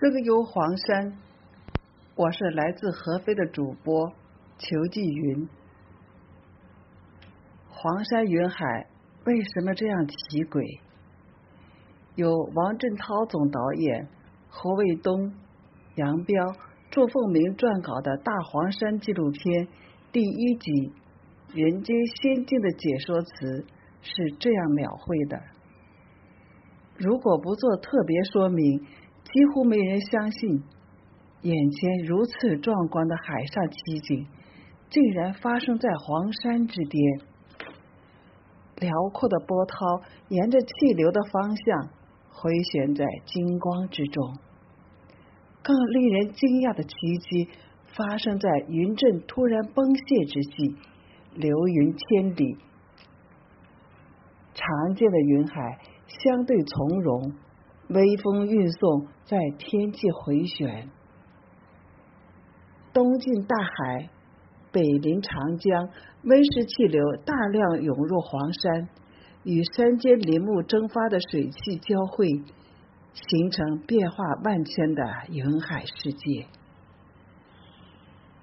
声游黄山，我是来自合肥的主播裘继云。黄山云海为什么这样奇诡？由王振涛总导演、侯卫东、杨彪、祝凤鸣撰稿的大黄山纪录片第一集《人间仙境》的解说词是这样描绘的：如果不做特别说明。几乎没人相信，眼前如此壮观的海上奇景，竟然发生在黄山之巅。辽阔的波涛沿着气流的方向回旋在金光之中。更令人惊讶的奇迹发生在云阵突然崩泄之际，流云千里，常见的云海相对从容。微风运送在天际回旋，东进大海，北临长江，温湿气流大量涌入黄山，与山间林木蒸发的水汽交汇，形成变化万千的云海世界。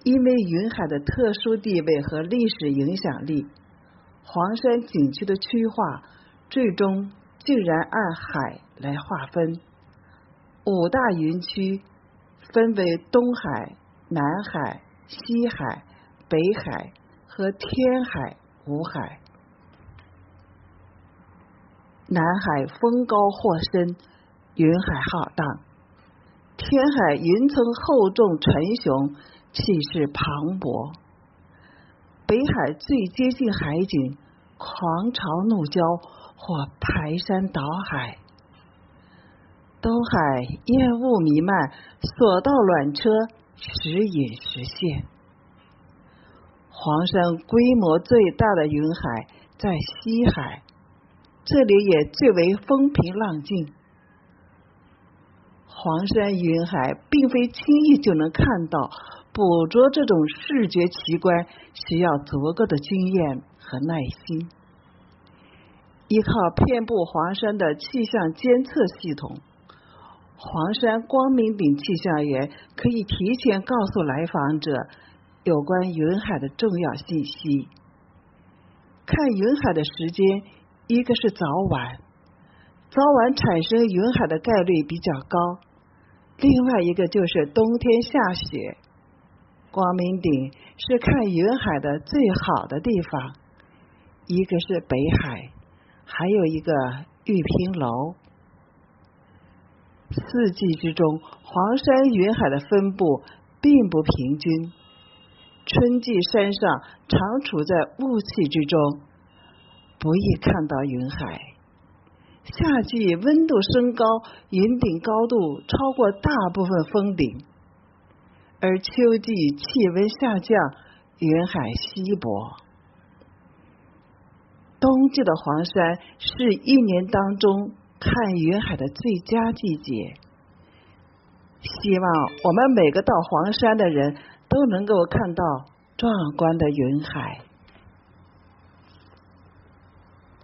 因为云海的特殊地位和历史影响力，黄山景区的区划最终。竟然按海来划分，五大云区分为东海、南海、西海、北海和天海五海。南海风高或深，云海浩荡；天海云层厚重沉雄，气势磅礴；北海最接近海景，狂潮怒礁。或排山倒海，东海烟雾弥漫，索道缆车时隐时现。黄山规模最大的云海在西海，这里也最为风平浪静。黄山云海并非轻易就能看到，捕捉这种视觉奇观需要足够的经验和耐心。依靠遍布黄山的气象监测系统，黄山光明顶气象员可以提前告诉来访者有关云海的重要信息。看云海的时间，一个是早晚，早晚产生云海的概率比较高；另外一个就是冬天下雪。光明顶是看云海的最好的地方，一个是北海。还有一个玉屏楼。四季之中，黄山云海的分布并不平均。春季山上常处在雾气之中，不易看到云海；夏季温度升高，云顶高度超过大部分峰顶；而秋季气温下降，云海稀薄。冬季的黄山是一年当中看云海的最佳季节。希望我们每个到黄山的人都能够看到壮观的云海。